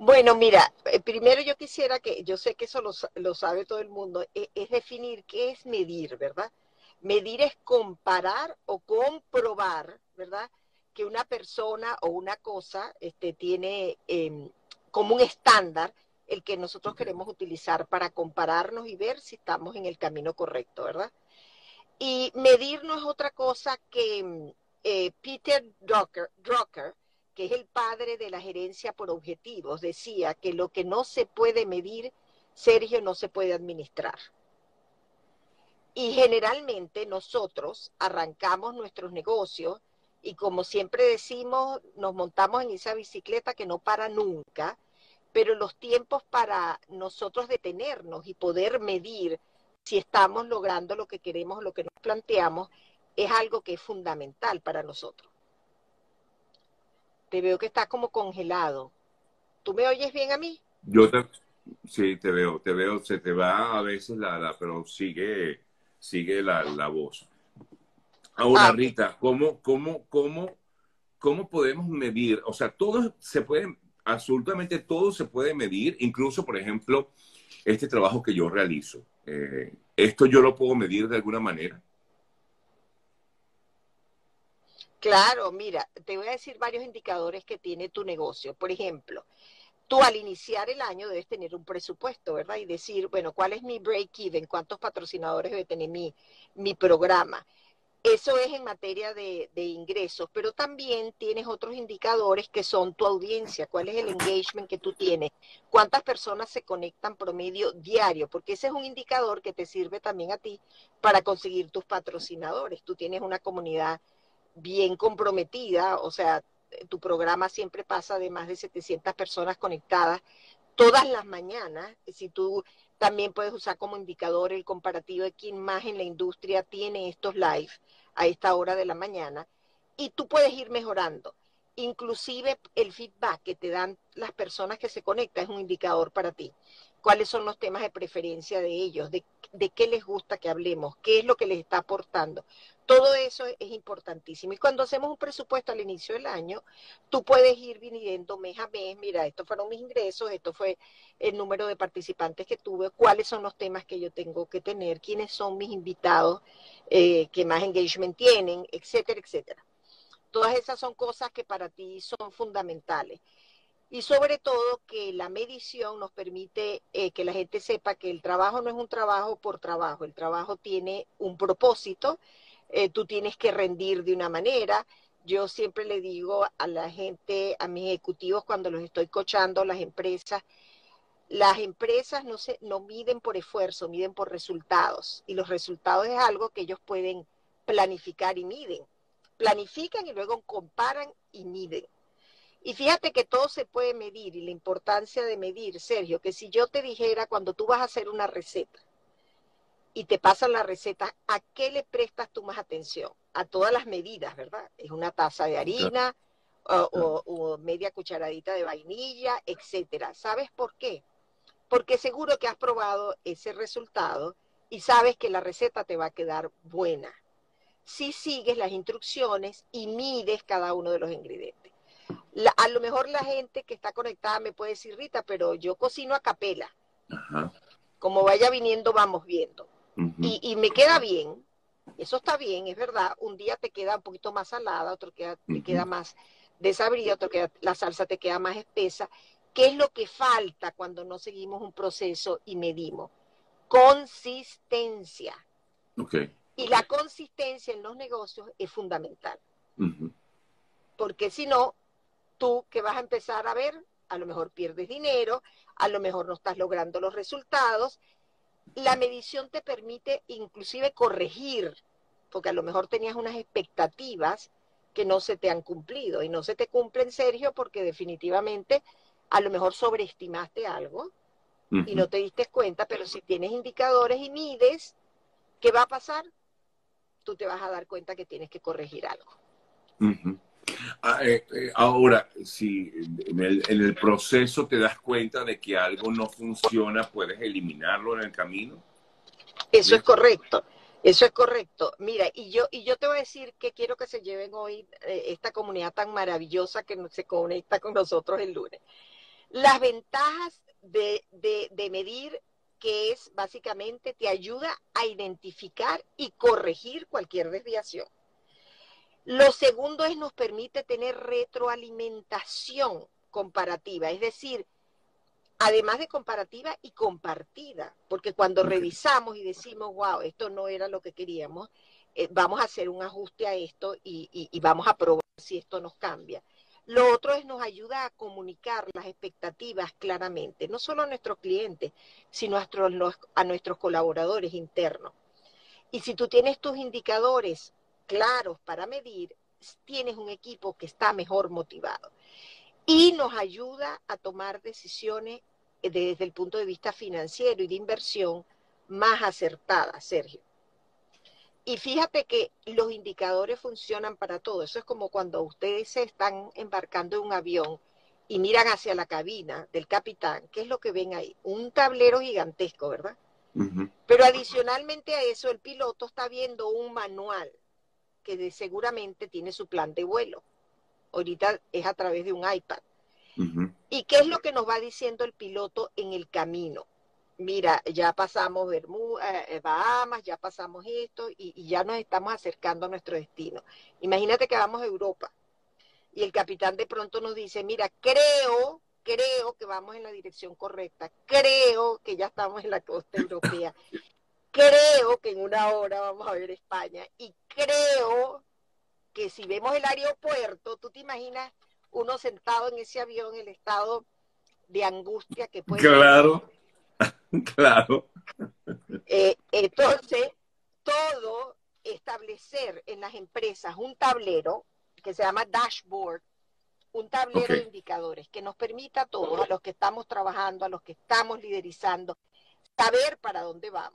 Bueno, mira, eh, primero yo quisiera que, yo sé que eso lo, lo sabe todo el mundo, es, es, definir qué es medir, ¿verdad? Medir es comparar o comprobar, ¿verdad? Que una persona o una cosa este, tiene eh, como un estándar el que nosotros queremos utilizar para compararnos y ver si estamos en el camino correcto, ¿verdad? Y medir no es otra cosa que eh, Peter Drucker, Drucker que es el padre de la gerencia por objetivos, decía que lo que no se puede medir, Sergio, no se puede administrar. Y generalmente nosotros arrancamos nuestros negocios y como siempre decimos, nos montamos en esa bicicleta que no para nunca, pero los tiempos para nosotros detenernos y poder medir si estamos logrando lo que queremos, lo que nos planteamos, es algo que es fundamental para nosotros. Te veo que estás como congelado. ¿Tú me oyes bien a mí? Yo te, sí, te veo, te veo, se te va a veces la, la pero sigue, sigue la, la voz. Ahora, ah, Rita, ¿cómo, cómo, cómo, ¿cómo podemos medir? O sea, todo se puede, absolutamente todo se puede medir, incluso, por ejemplo, este trabajo que yo realizo. Eh, ¿Esto yo lo puedo medir de alguna manera? Claro, mira, te voy a decir varios indicadores que tiene tu negocio. Por ejemplo, tú al iniciar el año debes tener un presupuesto, ¿verdad? Y decir, bueno, ¿cuál es mi break-even? ¿Cuántos patrocinadores debe tener mi, mi programa? Eso es en materia de, de, ingresos, pero también tienes otros indicadores que son tu audiencia, cuál es el engagement que tú tienes, cuántas personas se conectan promedio diario, porque ese es un indicador que te sirve también a ti para conseguir tus patrocinadores. Tú tienes una comunidad bien comprometida, o sea, tu programa siempre pasa de más de 700 personas conectadas todas las mañanas. Si tú también puedes usar como indicador el comparativo de quién más en la industria tiene estos live a esta hora de la mañana y tú puedes ir mejorando. Inclusive el feedback que te dan las personas que se conectan es un indicador para ti cuáles son los temas de preferencia de ellos, de, de, qué les gusta que hablemos, qué es lo que les está aportando. Todo eso es, importantísimo. Y cuando hacemos un presupuesto al inicio del año, tú puedes ir viniendo mes a mes, mira, estos fueron mis ingresos, esto fue el número de participantes que tuve, cuáles son los temas que yo tengo que tener, quiénes son mis invitados eh, que más engagement tienen, etcétera, etcétera. Todas esas son cosas que para ti son fundamentales y sobre todo que la medición nos permite eh, que la gente sepa que el trabajo no es un trabajo por trabajo, el trabajo tiene un propósito, eh, tú tienes que rendir de una manera. Yo siempre le digo a la gente, a mis ejecutivos cuando los estoy cochando, las empresas, las empresas no, se, no miden por esfuerzo, miden por resultados. Y los resultados es algo que ellos pueden planificar y miden. Planifican y luego comparan y miden. Y fíjate que todo se puede medir y la importancia de medir, Sergio, que si yo te dijera cuando tú vas a hacer una receta y te pasan la receta, ¿a qué le prestas tú más atención? A todas las medidas, ¿verdad? Es una taza de harina o, o, o media cucharadita de vainilla, etcétera. ¿Sabes por qué? Porque seguro que has probado ese resultado y sabes que la receta te va a quedar buena. Si sigues las instrucciones y mides cada uno de los ingredientes. La, a lo mejor la gente que está conectada me puede decir, Rita, pero yo cocino a capela. Ajá. Como vaya viniendo, vamos viendo. Uh -huh. y, y, me queda bien. Eso está bien, es verdad. Un día te queda un poquito más salada, otro queda, uh -huh. te queda más desabrida, otro queda, la salsa te queda más espesa. ¿Qué es lo que falta cuando no seguimos un proceso y medimos? Consistencia. Okay. Y la consistencia en los negocios es fundamental. Uh -huh. Porque si no, tú que vas a empezar a ver, a lo mejor pierdes dinero, a lo mejor no estás logrando los resultados. La medición te permite inclusive corregir, porque a lo mejor tenías unas expectativas que no se te han cumplido y no se te cumplen, Sergio, porque definitivamente a lo mejor sobreestimaste algo uh -huh. y no te diste cuenta, pero si tienes indicadores y mides, ¿qué va a pasar? Tú te vas a dar cuenta que tienes que corregir algo. Uh -huh. Ah, eh, eh, ahora, si en el, en el, proceso te das cuenta de que algo no funciona, ¿puedes eliminarlo en el camino? Eso es correcto, eso es correcto. Mira, y yo, y yo te voy a decir que quiero que se lleven hoy eh, esta comunidad tan maravillosa que se conecta con nosotros el lunes. Las ventajas de, de medir que es básicamente te ayuda a identificar y corregir cualquier desviación. Lo segundo es nos permite tener retroalimentación comparativa, es decir, además de comparativa y compartida, porque cuando revisamos y decimos, wow, esto no era lo que queríamos, eh, vamos a hacer un ajuste a esto y, y, vamos a probar si esto nos cambia. Lo otro es nos ayuda a comunicar las expectativas claramente, no solo a nuestros clientes, sino a nuestros, a nuestros colaboradores internos. Y si tú tienes tus indicadores claros para medir, tienes un equipo que está mejor motivado y nos ayuda a tomar decisiones eh, desde el punto de vista financiero y de inversión más acertadas, Sergio. Y fíjate que los indicadores funcionan para todo. Eso es como cuando ustedes se están embarcando en un avión y miran hacia la cabina del capitán. ¿Qué es lo que ven ahí? Un tablero gigantesco, ¿verdad? Pero adicionalmente a eso, el piloto está viendo un manual que seguramente tiene su plan de vuelo ahorita es a través de un iPad. ¿Y qué es lo que nos va diciendo el piloto en el camino? Mira, ya pasamos Bermuda, eh, Bahamas, ya pasamos esto y, y, ya nos estamos acercando a nuestro destino. Imagínate que vamos a Europa y el capitán de pronto nos dice, mira, creo, creo que vamos en la dirección correcta, creo que ya estamos en la costa europea, creo que en una hora vamos a ver España y creo si vemos el aeropuerto, tú te imaginas uno sentado en ese avión, el estado de angustia que puede Claro, claro. Eh, entonces, todo establecer en las empresas un tablero que se llama dashboard, un tablero de indicadores que nos permita a todos, a los que estamos trabajando, a los que estamos liderizando, saber para dónde vamos.